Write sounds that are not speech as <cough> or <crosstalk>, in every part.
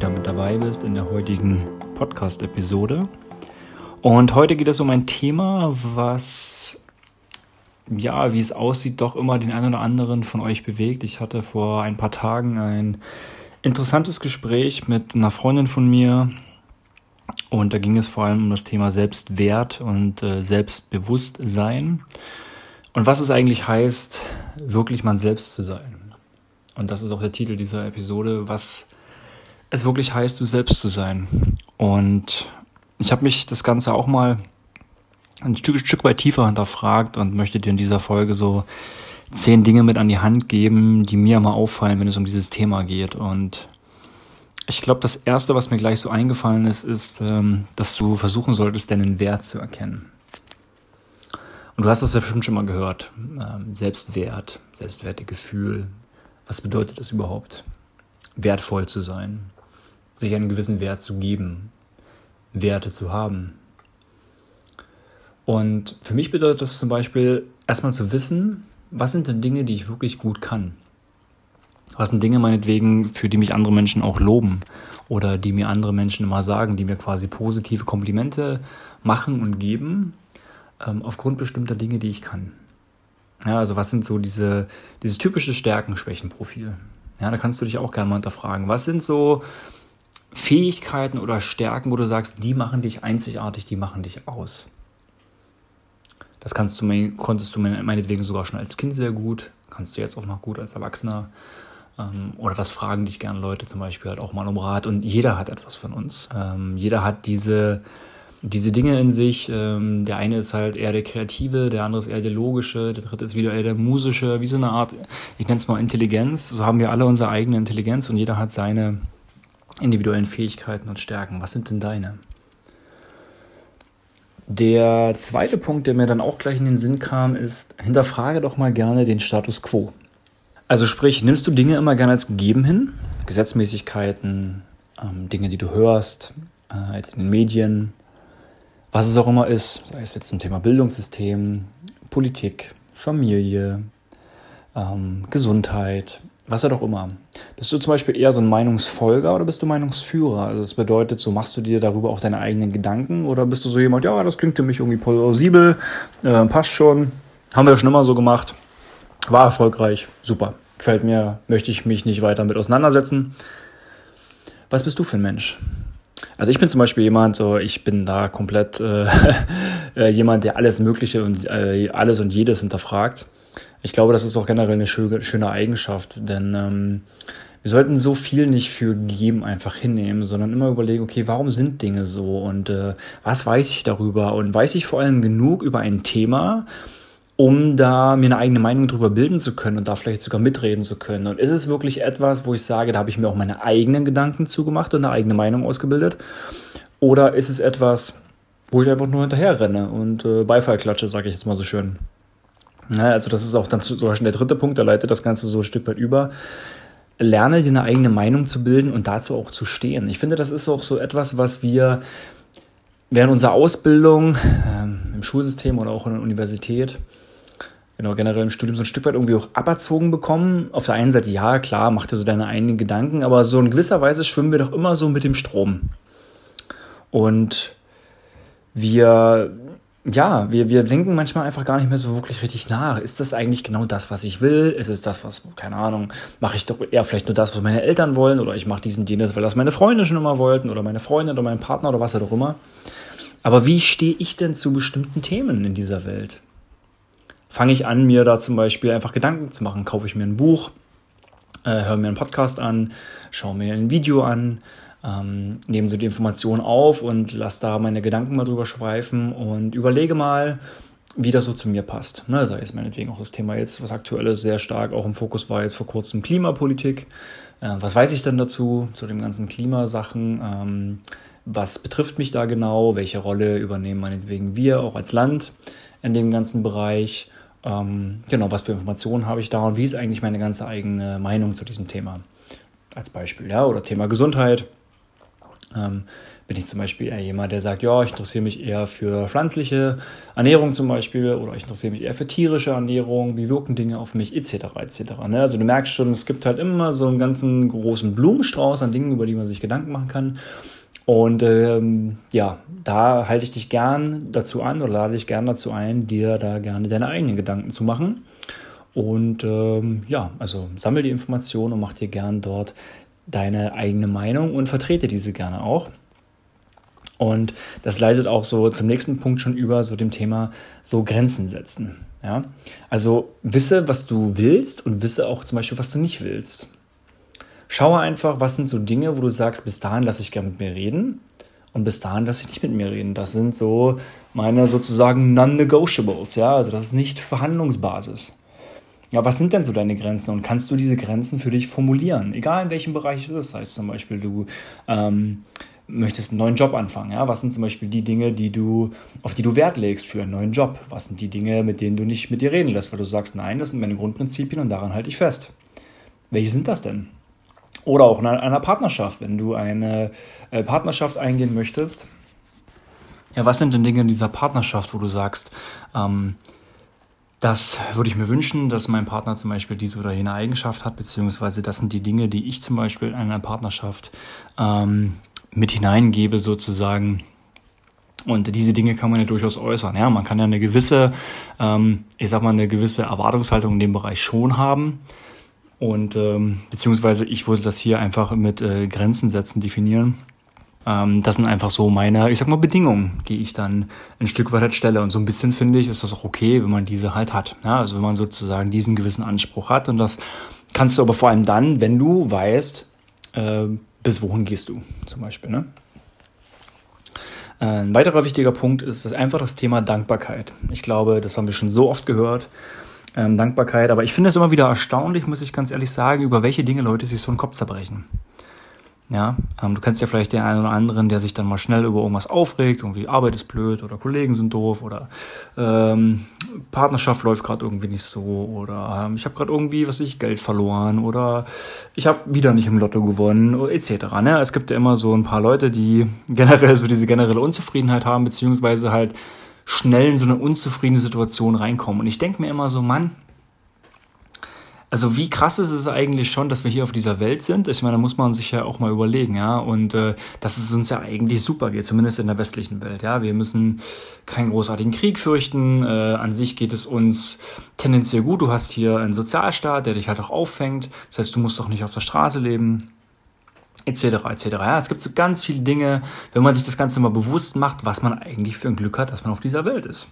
wieder mit dabei bist in der heutigen Podcast-Episode. Und heute geht es um ein Thema, was, ja, wie es aussieht, doch immer den einen oder anderen von euch bewegt. Ich hatte vor ein paar Tagen ein interessantes Gespräch mit einer Freundin von mir. Und da ging es vor allem um das Thema Selbstwert und äh, Selbstbewusstsein. Und was es eigentlich heißt, wirklich man selbst zu sein und das ist auch der Titel dieser Episode, was es wirklich heißt, du selbst zu sein. Und ich habe mich das Ganze auch mal ein Stück, Stück weit tiefer hinterfragt und möchte dir in dieser Folge so zehn Dinge mit an die Hand geben, die mir mal auffallen, wenn es um dieses Thema geht. Und ich glaube, das Erste, was mir gleich so eingefallen ist, ist, ähm, dass du versuchen solltest, deinen Wert zu erkennen. Und du hast das ja bestimmt schon mal gehört. Ähm, Selbstwert, Selbstwertegefühl, was bedeutet das überhaupt? Wertvoll zu sein, sich einen gewissen Wert zu geben, Werte zu haben. Und für mich bedeutet das zum Beispiel erstmal zu wissen, was sind denn Dinge, die ich wirklich gut kann? Was sind Dinge meinetwegen, für die mich andere Menschen auch loben oder die mir andere Menschen immer sagen, die mir quasi positive Komplimente machen und geben, ähm, aufgrund bestimmter Dinge, die ich kann. Ja, also was sind so diese, dieses typische Stärken-Schwächen-Profil? Ja, da kannst du dich auch gerne mal hinterfragen. Was sind so Fähigkeiten oder Stärken, wo du sagst, die machen dich einzigartig, die machen dich aus? Das kannst du, konntest du meinetwegen sogar schon als Kind sehr gut, kannst du jetzt auch noch gut als Erwachsener. Ähm, oder das fragen dich gerne Leute zum Beispiel halt auch mal um Rat. Und jeder hat etwas von uns. Ähm, jeder hat diese diese Dinge in sich. Ähm, der eine ist halt eher der Kreative, der andere ist eher der Logische, der dritte ist wieder eher der Musische, wie so eine Art, ich nenne es mal Intelligenz. So haben wir alle unsere eigene Intelligenz und jeder hat seine individuellen Fähigkeiten und Stärken. Was sind denn deine? Der zweite Punkt, der mir dann auch gleich in den Sinn kam, ist, hinterfrage doch mal gerne den Status quo. Also sprich, nimmst du Dinge immer gerne als gegeben hin? Gesetzmäßigkeiten, ähm, Dinge, die du hörst, äh, jetzt in den Medien, was es auch immer ist, sei es jetzt zum Thema Bildungssystem, Politik, Familie, ähm, Gesundheit, was auch immer. Bist du zum Beispiel eher so ein Meinungsfolger oder bist du Meinungsführer? Also das bedeutet, so machst du dir darüber auch deine eigenen Gedanken oder bist du so jemand, ja, das klingt für mich irgendwie plausibel, äh, passt schon, haben wir schon immer so gemacht, war erfolgreich, super, gefällt mir, möchte ich mich nicht weiter mit auseinandersetzen. Was bist du für ein Mensch? Also ich bin zum Beispiel jemand, so ich bin da komplett äh, <laughs> äh, jemand, der alles Mögliche und äh, alles und jedes hinterfragt. Ich glaube, das ist auch generell eine schöne, Eigenschaft, denn ähm, wir sollten so viel nicht für gegeben einfach hinnehmen, sondern immer überlegen, okay, warum sind Dinge so und äh, was weiß ich darüber und weiß ich vor allem genug über ein Thema, um da mir eine eigene Meinung darüber bilden zu können und da vielleicht sogar mitreden zu können. Und ist es wirklich etwas, wo ich sage, da habe ich mir auch meine eigenen Gedanken zugemacht und eine eigene Meinung ausgebildet? Oder ist es etwas, wo ich einfach nur hinterher renne und äh, Beifall klatsche, sage ich jetzt mal so schön. Ja, also das ist auch dann zum Beispiel der dritte Punkt, der leitet das Ganze so ein Stück weit über. Lerne dir eine eigene Meinung zu bilden und dazu auch zu stehen. Ich finde, das ist auch so etwas, was wir während unserer Ausbildung ähm, im Schulsystem oder auch in der Universität genau, generell im Studium so ein Stück weit irgendwie auch aberzogen bekommen. Auf der einen Seite, ja, klar, mach dir so deine eigenen Gedanken, aber so in gewisser Weise schwimmen wir doch immer so mit dem Strom. Und wir, ja, wir, wir denken manchmal einfach gar nicht mehr so wirklich richtig nach. Ist das eigentlich genau das, was ich will? Ist es das, was, keine Ahnung, mache ich doch eher vielleicht nur das, was meine Eltern wollen? Oder ich mache diesen, jenes, weil das meine Freunde schon immer wollten oder meine Freundin oder mein Partner oder was auch immer. Aber wie stehe ich denn zu bestimmten Themen in dieser Welt? fange ich an, mir da zum Beispiel einfach Gedanken zu machen. Kaufe ich mir ein Buch, äh, höre mir einen Podcast an, schaue mir ein Video an, ähm, nehme so die Informationen auf und lasse da meine Gedanken mal drüber schweifen und überlege mal, wie das so zu mir passt. Ne, sei es meinetwegen auch das Thema jetzt, was aktuell ist, sehr stark auch im Fokus war jetzt vor kurzem Klimapolitik. Äh, was weiß ich denn dazu, zu den ganzen Klimasachen? Ähm, was betrifft mich da genau? Welche Rolle übernehmen meinetwegen wir auch als Land in dem ganzen Bereich? Ähm, genau, was für Informationen habe ich da und wie ist eigentlich meine ganze eigene Meinung zu diesem Thema? Als Beispiel, ja, oder Thema Gesundheit. Ähm, bin ich zum Beispiel eher jemand, der sagt, ja, ich interessiere mich eher für pflanzliche Ernährung zum Beispiel oder ich interessiere mich eher für tierische Ernährung, wie wirken Dinge auf mich, etc. etc. Ne? Also du merkst schon, es gibt halt immer so einen ganzen großen Blumenstrauß an Dingen, über die man sich Gedanken machen kann. Und ähm, ja, da halte ich dich gern dazu an oder lade dich gern dazu ein, dir da gerne deine eigenen Gedanken zu machen. Und ähm, ja, also sammel die Informationen und mach dir gern dort deine eigene Meinung und vertrete diese gerne auch. Und das leitet auch so zum nächsten Punkt schon über, so dem Thema so Grenzen setzen. Ja? Also wisse, was du willst und wisse auch zum Beispiel, was du nicht willst. Schaue einfach, was sind so Dinge, wo du sagst, bis dahin lasse ich gerne mit mir reden und bis dahin lasse ich nicht mit mir reden. Das sind so meine sozusagen Non-Negotiables, ja, also das ist nicht Verhandlungsbasis. Ja, was sind denn so deine Grenzen und kannst du diese Grenzen für dich formulieren? Egal in welchem Bereich es ist, sei es zum Beispiel du ähm, möchtest einen neuen Job anfangen. Ja? Was sind zum Beispiel die Dinge, die du, auf die du Wert legst für einen neuen Job? Was sind die Dinge, mit denen du nicht mit dir reden lässt, weil du sagst, nein, das sind meine Grundprinzipien und daran halte ich fest. Welche sind das denn? Oder auch in einer Partnerschaft, wenn du eine äh, Partnerschaft eingehen möchtest. Ja, was sind denn Dinge in dieser Partnerschaft, wo du sagst, ähm, das würde ich mir wünschen, dass mein Partner zum Beispiel diese oder jene Eigenschaft hat, beziehungsweise das sind die Dinge, die ich zum Beispiel in einer Partnerschaft ähm, mit hineingebe sozusagen. Und diese Dinge kann man ja durchaus äußern. Ja, man kann ja eine gewisse, ähm, ich sag mal, eine gewisse Erwartungshaltung in dem Bereich schon haben. Und ähm, beziehungsweise ich würde das hier einfach mit äh, Grenzen setzen definieren. Ähm, das sind einfach so meine, ich sag mal, Bedingungen, die ich dann ein Stück weit halt stelle. Und so ein bisschen finde ich, ist das auch okay, wenn man diese halt hat. Ja, also wenn man sozusagen diesen gewissen Anspruch hat. Und das kannst du aber vor allem dann, wenn du weißt, äh, bis wohin gehst du zum Beispiel. Ne? Ein weiterer wichtiger Punkt ist das einfach das Thema Dankbarkeit. Ich glaube, das haben wir schon so oft gehört ähm, Dankbarkeit. Aber ich finde es immer wieder erstaunlich, muss ich ganz ehrlich sagen, über welche Dinge Leute sich so einen Kopf zerbrechen. Ja, ähm, du kennst ja vielleicht den einen oder anderen, der sich dann mal schnell über irgendwas aufregt, irgendwie Arbeit ist blöd oder Kollegen sind doof oder ähm, Partnerschaft läuft gerade irgendwie nicht so oder ähm, ich habe gerade irgendwie, was ich, Geld verloren oder ich habe wieder nicht im Lotto gewonnen etc. Ne? Es gibt ja immer so ein paar Leute, die <laughs> generell so diese generelle Unzufriedenheit haben, beziehungsweise halt schnell in so eine unzufriedene Situation reinkommen. Und ich denke mir immer so, Mann, also wie krass ist es eigentlich schon, dass wir hier auf dieser Welt sind? Ich meine, da muss man sich ja auch mal überlegen, ja. Und äh, dass es uns ja eigentlich super geht, zumindest in der westlichen Welt, ja. Wir müssen keinen großartigen Krieg fürchten. Äh, an sich geht es uns tendenziell gut. Du hast hier einen Sozialstaat, der dich halt auch auffängt. Das heißt, du musst doch nicht auf der Straße leben etc. etc. Ja, es gibt so ganz viele Dinge, wenn man sich das Ganze mal bewusst macht, was man eigentlich für ein Glück hat, dass man auf dieser Welt ist.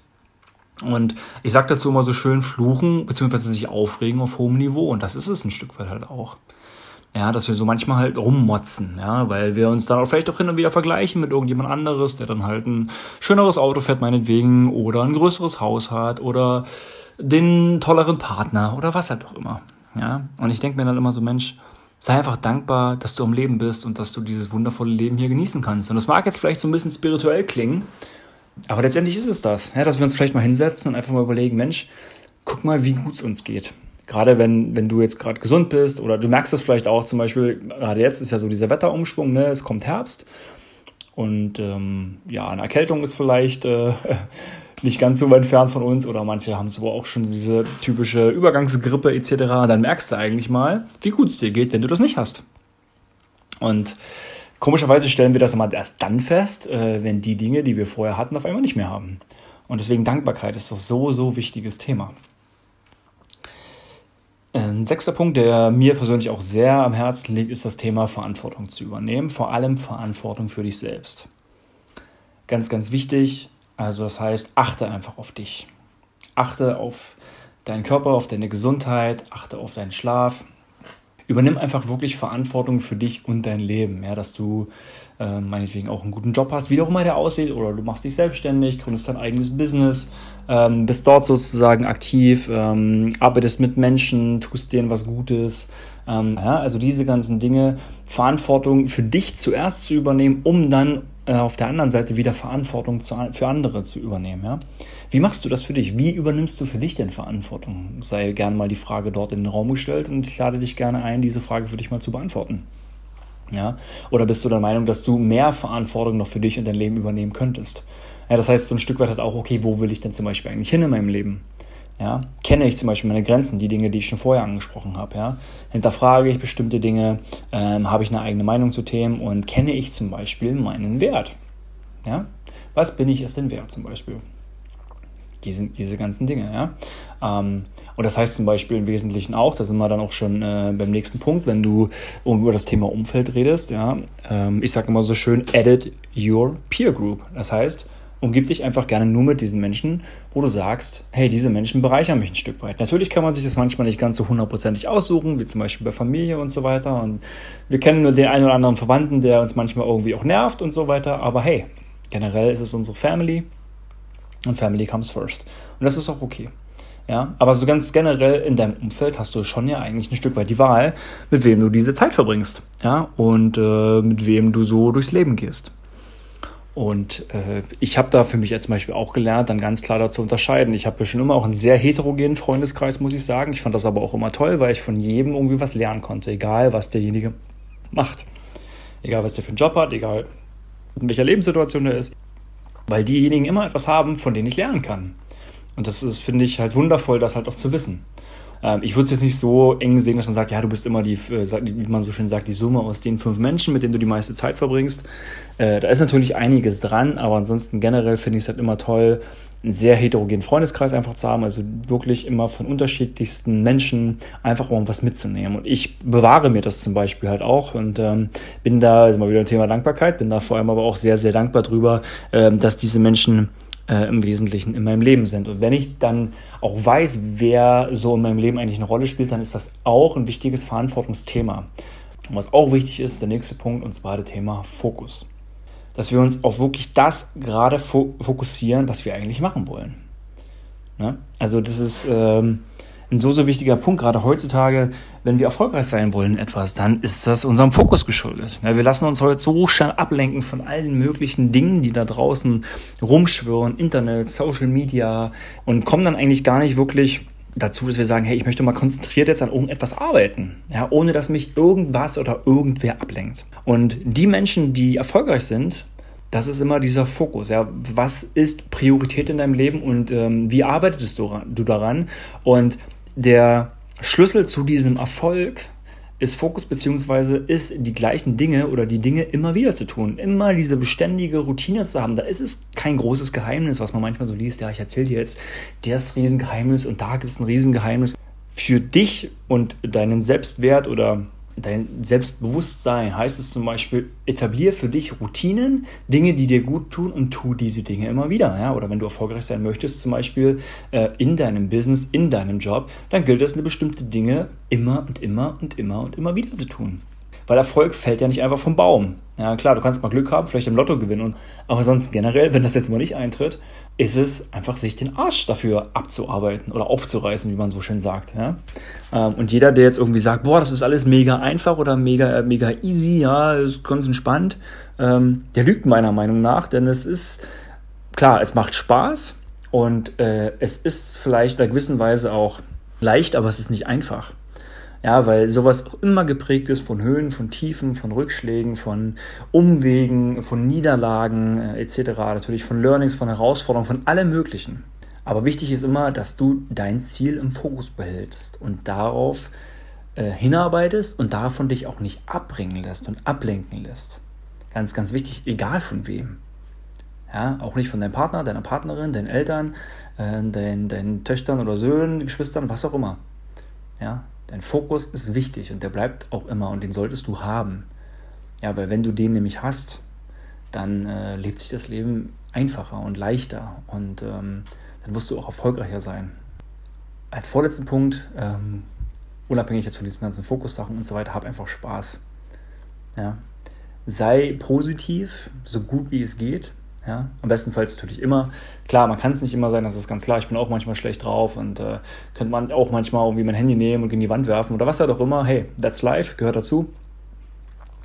Und ich sage dazu immer so schön, fluchen bzw. sich aufregen auf hohem Niveau. Und das ist es ein Stück weit halt auch. Ja, dass wir so manchmal halt rummotzen, ja, weil wir uns dann auch vielleicht auch hin und wieder vergleichen mit irgendjemand anderes, der dann halt ein schöneres Auto fährt meinetwegen oder ein größeres Haus hat oder den tolleren Partner oder was halt auch immer. Ja, und ich denke mir dann immer so, Mensch, sei einfach dankbar, dass du am Leben bist und dass du dieses wundervolle Leben hier genießen kannst. Und das mag jetzt vielleicht so ein bisschen spirituell klingen, aber letztendlich ist es das, ja, dass wir uns vielleicht mal hinsetzen und einfach mal überlegen, Mensch, guck mal, wie gut es uns geht. Gerade wenn, wenn du jetzt gerade gesund bist oder du merkst das vielleicht auch zum Beispiel, gerade jetzt ist ja so dieser Wetterumschwung, ne? es kommt Herbst und ähm, ja, eine Erkältung ist vielleicht äh, <laughs> nicht ganz so weit entfernt von uns oder manche haben so auch schon diese typische Übergangsgrippe etc. Dann merkst du eigentlich mal, wie gut es dir geht, wenn du das nicht hast. Und komischerweise stellen wir das immer erst dann fest, äh, wenn die Dinge, die wir vorher hatten, auf einmal nicht mehr haben. Und deswegen Dankbarkeit ist das so, so wichtiges Thema. Ein sechster Punkt, der mir persönlich auch sehr am Herzen liegt, ist das Thema Verantwortung zu übernehmen. Vor allem Verantwortung für dich selbst. Ganz, ganz wichtig, also das heißt, achte einfach auf dich. Achte auf deinen Körper, auf deine Gesundheit, achte auf deinen Schlaf. Übernimm einfach wirklich Verantwortung für dich und dein Leben, ja, dass du äh, meinetwegen auch einen guten Job hast, wie auch immer der aussieht, oder du machst dich selbstständig, gründest dein eigenes Business, ähm, bist dort sozusagen aktiv, ähm, arbeitest mit Menschen, tust denen was Gutes, ähm, ja, also diese ganzen Dinge, Verantwortung für dich zuerst zu übernehmen, um dann äh, auf der anderen Seite wieder Verantwortung zu, für andere zu übernehmen. Ja? Wie machst du das für dich? Wie übernimmst du für dich denn Verantwortung? Sei gerne mal die Frage dort in den Raum gestellt und ich lade dich gerne ein, diese Frage für dich mal zu beantworten. Ja? Oder bist du der Meinung, dass du mehr Verantwortung noch für dich und dein Leben übernehmen könntest? Ja, das heißt, so ein Stück weit halt auch, okay, wo will ich denn zum Beispiel eigentlich hin in meinem Leben? Ja, kenne ich zum Beispiel meine Grenzen, die Dinge, die ich schon vorher angesprochen habe. Ja? Hinterfrage ich bestimmte Dinge, ähm, habe ich eine eigene Meinung zu Themen und kenne ich zum Beispiel meinen Wert. Ja? Was bin ich es denn wert zum Beispiel? Diese, diese ganzen Dinge. Ja? Ähm, und das heißt zum Beispiel im Wesentlichen auch, da sind wir dann auch schon äh, beim nächsten Punkt, wenn du über das Thema Umfeld redest. Ja? Ähm, ich sage immer so schön, edit your peer group. Das heißt, umgib dich einfach gerne nur mit diesen Menschen, wo du sagst, hey, diese Menschen bereichern mich ein Stück weit. Natürlich kann man sich das manchmal nicht ganz so hundertprozentig aussuchen, wie zum Beispiel bei Familie und so weiter. Und wir kennen nur den einen oder anderen Verwandten, der uns manchmal irgendwie auch nervt und so weiter. Aber hey, generell ist es unsere Family und Family comes first. Und das ist auch okay. Ja, aber so ganz generell in deinem Umfeld hast du schon ja eigentlich ein Stück weit die Wahl, mit wem du diese Zeit verbringst. Ja, und äh, mit wem du so durchs Leben gehst. Und äh, ich habe da für mich jetzt zum Beispiel auch gelernt, dann ganz klar dazu unterscheiden. Ich habe schon immer auch einen sehr heterogenen Freundeskreis, muss ich sagen. Ich fand das aber auch immer toll, weil ich von jedem irgendwie was lernen konnte, egal was derjenige macht. Egal was der für einen Job hat, egal in welcher Lebenssituation er ist. Weil diejenigen immer etwas haben, von denen ich lernen kann. Und das ist, finde ich, halt wundervoll, das halt auch zu wissen. Ähm, ich würde es jetzt nicht so eng sehen, dass man sagt, ja, du bist immer die, äh, wie man so schön sagt, die Summe aus den fünf Menschen, mit denen du die meiste Zeit verbringst. Äh, da ist natürlich einiges dran, aber ansonsten generell finde ich es halt immer toll, einen sehr heterogenen Freundeskreis einfach zu haben, also wirklich immer von unterschiedlichsten Menschen einfach um was mitzunehmen. Und ich bewahre mir das zum Beispiel halt auch und ähm, bin da, also mal wieder ein Thema Dankbarkeit, bin da vor allem aber auch sehr, sehr dankbar drüber, ähm, dass diese Menschen äh, im Wesentlichen in meinem Leben sind. Und wenn ich dann auch weiß, wer so in meinem Leben eigentlich eine Rolle spielt, dann ist das auch ein wichtiges Verantwortungsthema. Und was auch wichtig ist, der nächste Punkt, und zwar das Thema Fokus. Dass wir uns auf wirklich das gerade fokussieren, was wir eigentlich machen wollen. Ne? Also das ist ähm, ein so, so wichtiger Punkt, gerade heutzutage, wenn wir erfolgreich sein wollen in etwas, dann ist das unserem Fokus geschuldet. Ja, wir lassen uns heute so schnell ablenken von allen möglichen Dingen, die da draußen rumschwirren, Internet, Social Media und kommen dann eigentlich gar nicht wirklich dazu, dass wir sagen, hey, ich möchte mal konzentriert jetzt an irgendetwas arbeiten, ja, ohne dass mich irgendwas oder irgendwer ablenkt. Und die Menschen, die erfolgreich sind, das ist immer dieser Fokus. Ja, was ist Priorität in deinem Leben und ähm, wie arbeitest du, du daran? Und der Schlüssel zu diesem Erfolg ist Fokus beziehungsweise ist die gleichen Dinge oder die Dinge immer wieder zu tun, immer diese beständige Routine zu haben. Da ist es kein großes Geheimnis, was man manchmal so liest. Ja, ich erzähle dir jetzt das Riesengeheimnis und da gibt es ein Riesengeheimnis. Für dich und deinen Selbstwert oder dein Selbstbewusstsein heißt es zum Beispiel, etablier für dich Routinen, Dinge, die dir gut tun und tu diese Dinge immer wieder. Ja? Oder wenn du erfolgreich sein möchtest, zum Beispiel äh, in deinem Business, in deinem Job, dann gilt es, eine bestimmte Dinge immer und immer und immer und immer wieder zu tun. Weil Erfolg fällt ja nicht einfach vom Baum. Ja, klar, du kannst mal Glück haben, vielleicht im Lotto gewinnen. Aber sonst generell, <laughs> wenn das jetzt mal nicht eintritt, ist es einfach, sich den Arsch dafür abzuarbeiten oder aufzureißen, wie man so schön sagt. Ja? Ähm, und jeder, der jetzt irgendwie sagt, boah, das ist alles mega einfach oder mega, mega easy, ja, ist ganz entspannt, ähm, der lügt meiner Meinung nach, denn es ist, klar, es macht Spaß und äh, es ist vielleicht in einer gewissen Weise auch leicht, aber es ist nicht einfach. Ja, weil sowas auch immer geprägt ist von Höhen, von Tiefen, von Rückschlägen, von Umwegen, von Niederlagen äh, etc. Natürlich von Learnings, von Herausforderungen, von allem Möglichen. Aber wichtig ist immer, dass du dein Ziel im Fokus behältst und darauf äh, hinarbeitest und davon dich auch nicht abbringen lässt und ablenken lässt. Ganz, ganz wichtig, egal von wem. Ja, auch nicht von deinem Partner, deiner Partnerin, deinen Eltern, äh, deinen, deinen Töchtern oder Söhnen, Geschwistern, was auch immer. Ja, Dein Fokus ist wichtig und der bleibt auch immer und den solltest du haben. Ja, weil wenn du den nämlich hast, dann äh, lebt sich das Leben einfacher und leichter und ähm, dann wirst du auch erfolgreicher sein. Als vorletzten Punkt, ähm, unabhängig jetzt von diesen ganzen Fokussachen und so weiter, hab einfach Spaß. Ja. Sei positiv, so gut wie es geht. Ja, am bestenfalls natürlich immer. Klar, man kann es nicht immer sein, das ist ganz klar. Ich bin auch manchmal schlecht drauf und äh, könnte man auch manchmal irgendwie mein Handy nehmen und in die Wand werfen oder was halt auch immer. Hey, that's life, gehört dazu.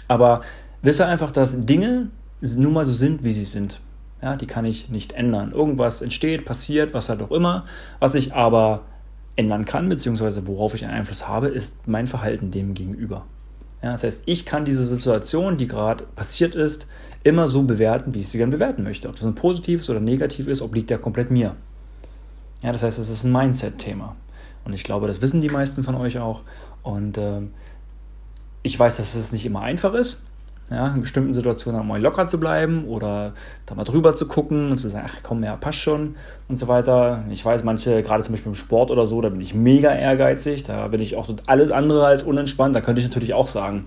Aber wisse einfach, dass Dinge nun mal so sind, wie sie sind. Ja, die kann ich nicht ändern. Irgendwas entsteht, passiert, was halt auch immer. Was ich aber ändern kann, beziehungsweise worauf ich einen Einfluss habe, ist mein Verhalten dem gegenüber. Ja, das heißt, ich kann diese Situation, die gerade passiert ist, immer so bewerten, wie ich sie gerne bewerten möchte. Ob das ein positives oder negativ ist, obliegt ja komplett mir. Ja, das heißt, es ist ein Mindset-Thema. Und ich glaube, das wissen die meisten von euch auch. Und äh, ich weiß, dass es nicht immer einfach ist ja, in bestimmten Situationen auch mal locker zu bleiben oder da mal drüber zu gucken und zu sagen, ach komm, ja, passt schon und so weiter. Ich weiß, manche, gerade zum Beispiel im Sport oder so, da bin ich mega ehrgeizig, da bin ich auch alles andere als unentspannt. Da könnte ich natürlich auch sagen,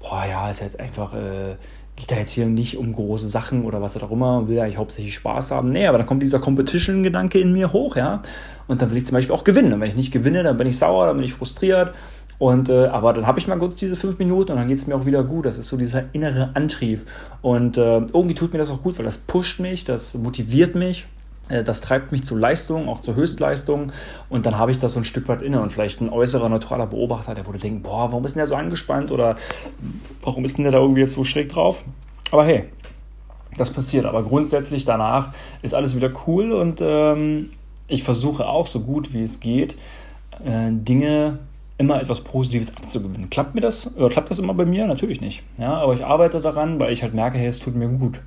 boah, ja, ist jetzt einfach, äh, geht da jetzt hier nicht um große Sachen oder was auch immer, will eigentlich hauptsächlich Spaß haben. Nee, aber dann kommt dieser Competition-Gedanke in mir hoch, ja. Und dann will ich zum Beispiel auch gewinnen. Und wenn ich nicht gewinne, dann bin ich sauer, dann bin ich frustriert und, äh, aber dann habe ich mal kurz diese fünf Minuten und dann geht es mir auch wieder gut. Das ist so dieser innere Antrieb. Und äh, irgendwie tut mir das auch gut, weil das pusht mich, das motiviert mich. Äh, das treibt mich zu Leistung, auch zur Höchstleistung. Und dann habe ich das so ein Stück weit inne. Und vielleicht ein äußerer, neutraler Beobachter, der würde denken, boah, warum ist denn der so angespannt? Oder warum ist denn der da irgendwie jetzt so schräg drauf? Aber hey, das passiert. Aber grundsätzlich danach ist alles wieder cool. Und ähm, ich versuche auch so gut wie es geht, äh, Dinge immer etwas Positives abzugewinnen. Klappt mir das? Oder klappt das immer bei mir? Natürlich nicht. Ja, aber ich arbeite daran, weil ich halt merke, hey, es tut mir gut.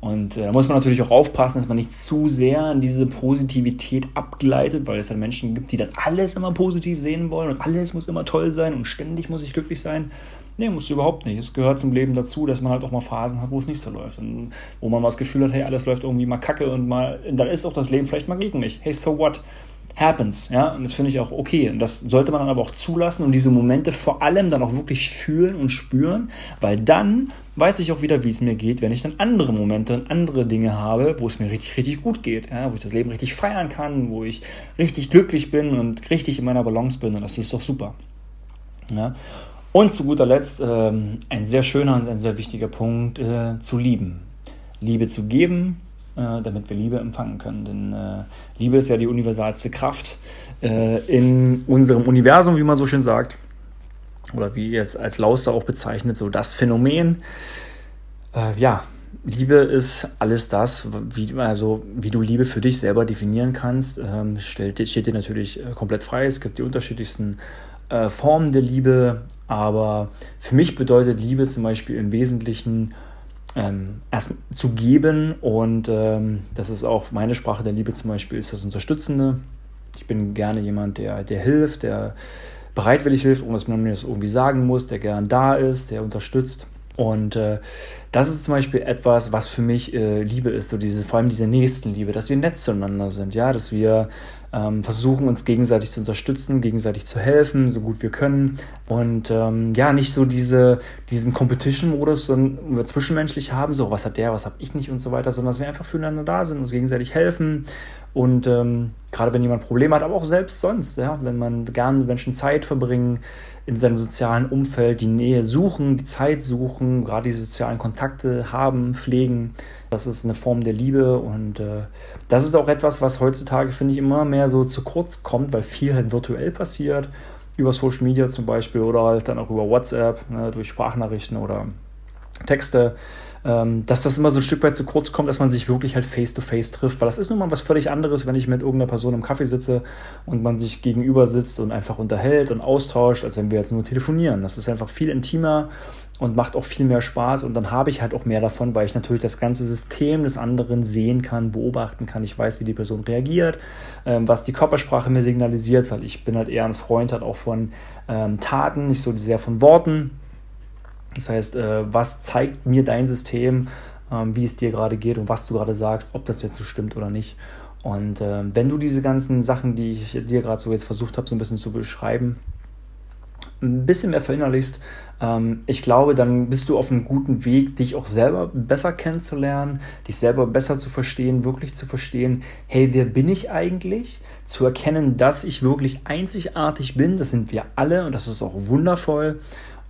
Und äh, da muss man natürlich auch aufpassen, dass man nicht zu sehr in diese Positivität abgleitet, weil es halt Menschen gibt, die dann alles immer positiv sehen wollen und alles muss immer toll sein und ständig muss ich glücklich sein. Nee, muss überhaupt nicht. Es gehört zum Leben dazu, dass man halt auch mal Phasen hat, wo es nicht so läuft. Und wo man mal das Gefühl hat, hey, alles läuft irgendwie mal kacke und mal, dann ist auch das Leben vielleicht mal gegen mich. Hey, so what? Happens, ja, und das finde ich auch okay. Und das sollte man dann aber auch zulassen und diese Momente vor allem dann auch wirklich fühlen und spüren, weil dann weiß ich auch wieder, wie es mir geht, wenn ich dann andere Momente und andere Dinge habe, wo es mir richtig, richtig gut geht, ja, wo ich das Leben richtig feiern kann, wo ich richtig glücklich bin und richtig in meiner Balance bin und das ist doch super. Ja. Und zu guter Letzt ähm, ein sehr schöner und ein sehr wichtiger Punkt, äh, zu lieben. Liebe zu geben, damit wir Liebe empfangen können. Denn äh, Liebe ist ja die universalste Kraft äh, in unserem Universum, wie man so schön sagt. Oder wie jetzt als Lauster auch bezeichnet, so das Phänomen. Äh, ja, Liebe ist alles das, wie, also, wie du Liebe für dich selber definieren kannst. Ähm, steht, steht dir natürlich äh, komplett frei. Es gibt die unterschiedlichsten äh, Formen der Liebe, aber für mich bedeutet Liebe zum Beispiel im Wesentlichen ähm, erst zu geben und ähm, das ist auch meine Sprache der Liebe zum Beispiel, ist das Unterstützende. Ich bin gerne jemand, der, der hilft, der bereitwillig hilft, ohne dass man mir das irgendwie sagen muss, der gern da ist, der unterstützt. Und äh, das ist zum Beispiel etwas, was für mich äh, Liebe ist, so diese, vor allem diese Nächstenliebe, dass wir nett zueinander sind, ja, dass wir ähm, versuchen uns gegenseitig zu unterstützen, gegenseitig zu helfen, so gut wir können. Und ähm, ja, nicht so diese, diesen Competition-Modus wir zwischenmenschlich haben, so was hat der, was habe ich nicht und so weiter, sondern dass wir einfach füreinander da sind, uns gegenseitig helfen. Und ähm, gerade wenn jemand Probleme hat, aber auch selbst sonst, ja, wenn man gerne mit Menschen Zeit verbringen, in seinem sozialen Umfeld die Nähe suchen, die Zeit suchen, gerade die sozialen Kontakte haben, pflegen. Das ist eine Form der Liebe und äh, das ist auch etwas, was heutzutage, finde ich, immer mehr so zu kurz kommt, weil viel halt virtuell passiert, über Social Media zum Beispiel oder halt dann auch über WhatsApp, ne, durch Sprachnachrichten oder Texte dass das immer so ein Stück weit zu kurz kommt, dass man sich wirklich halt face-to-face -face trifft. Weil das ist nun mal was völlig anderes, wenn ich mit irgendeiner Person im Kaffee sitze und man sich gegenüber sitzt und einfach unterhält und austauscht, als wenn wir jetzt nur telefonieren. Das ist einfach viel intimer und macht auch viel mehr Spaß und dann habe ich halt auch mehr davon, weil ich natürlich das ganze System des anderen sehen kann, beobachten kann. Ich weiß, wie die Person reagiert, ähm, was die Körpersprache mir signalisiert, weil ich bin halt eher ein Freund halt auch von ähm, Taten, nicht so sehr von Worten. Das heißt, äh, was zeigt mir dein System, ähm, wie es dir gerade geht und was du gerade sagst, ob das jetzt so stimmt oder nicht. Und äh, wenn du diese ganzen Sachen, die ich dir gerade so jetzt versucht habe, so ein bisschen zu beschreiben, ein bisschen mehr verinnerlichst, ähm, ich glaube, dann bist du auf einem guten Weg, dich auch selber besser kennenzulernen, dich selber besser zu verstehen, wirklich zu verstehen, hey, wer bin ich eigentlich? Zu erkennen, dass ich wirklich einzigartig bin, das sind wir alle und das ist auch wundervoll.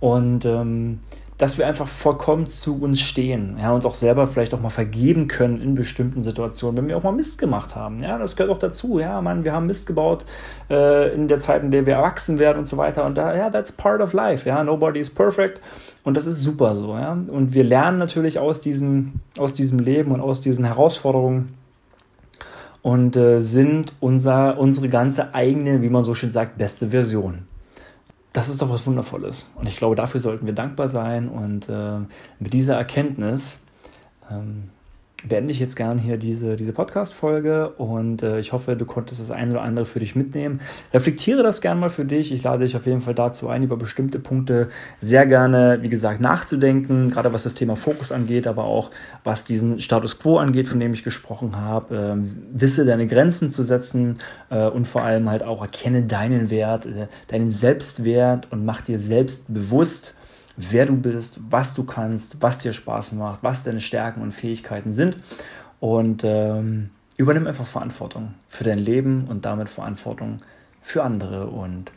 Und ähm, dass wir einfach vollkommen zu uns stehen, ja, uns auch selber vielleicht auch mal vergeben können in bestimmten Situationen, wenn wir auch mal Mist gemacht haben. Ja, das gehört auch dazu. Ja, Mann, wir haben Mist gebaut äh, in der Zeit, in der wir erwachsen werden und so weiter. Und da, ja, that's part of life. Ja, nobody is perfect. Und das ist super so. Ja, und wir lernen natürlich aus diesem, aus diesem Leben und aus diesen Herausforderungen und äh, sind unser, unsere ganze eigene, wie man so schön sagt, beste Version. Das ist doch was Wundervolles. Und ich glaube, dafür sollten wir dankbar sein. Und äh, mit dieser Erkenntnis ähm, beende ich jetzt gern hier diese, diese Podcast-Folge und äh, ich hoffe, du konntest das eine oder andere für dich mitnehmen. Reflektiere das gern mal für dich. Ich lade dich auf jeden Fall dazu ein, über bestimmte Punkte sehr gerne, wie gesagt, nachzudenken, gerade was das Thema Fokus angeht, aber auch was diesen Status Quo angeht, von dem ich gesprochen habe. Ähm, wisse deine Grenzen zu setzen äh, und vor allem halt auch erkenne deinen Wert, äh, deinen Selbstwert und mach dir selbst bewusst, wer du bist, was du kannst, was dir Spaß macht, was deine Stärken und Fähigkeiten sind. Und ähm, übernimm einfach Verantwortung für dein Leben und damit Verantwortung für andere. Und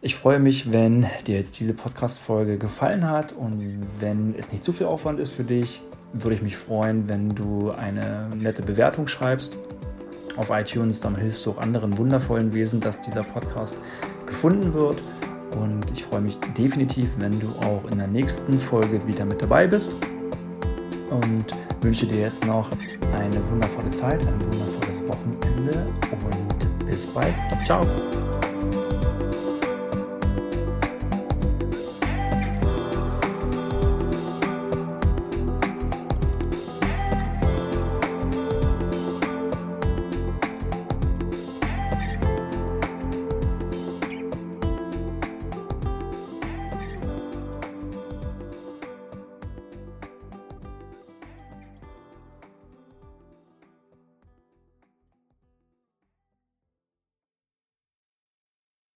ich freue mich, wenn dir jetzt diese Podcast-Folge gefallen hat und wenn es nicht zu viel Aufwand ist für dich, würde ich mich freuen, wenn du eine nette Bewertung schreibst auf iTunes. Damit hilfst du auch anderen wundervollen Wesen, dass dieser Podcast gefunden wird. Und ich freue mich definitiv, wenn du auch in der nächsten Folge wieder mit dabei bist. Und wünsche dir jetzt noch eine wundervolle Zeit, ein wundervolles Wochenende und bis bald. Ciao.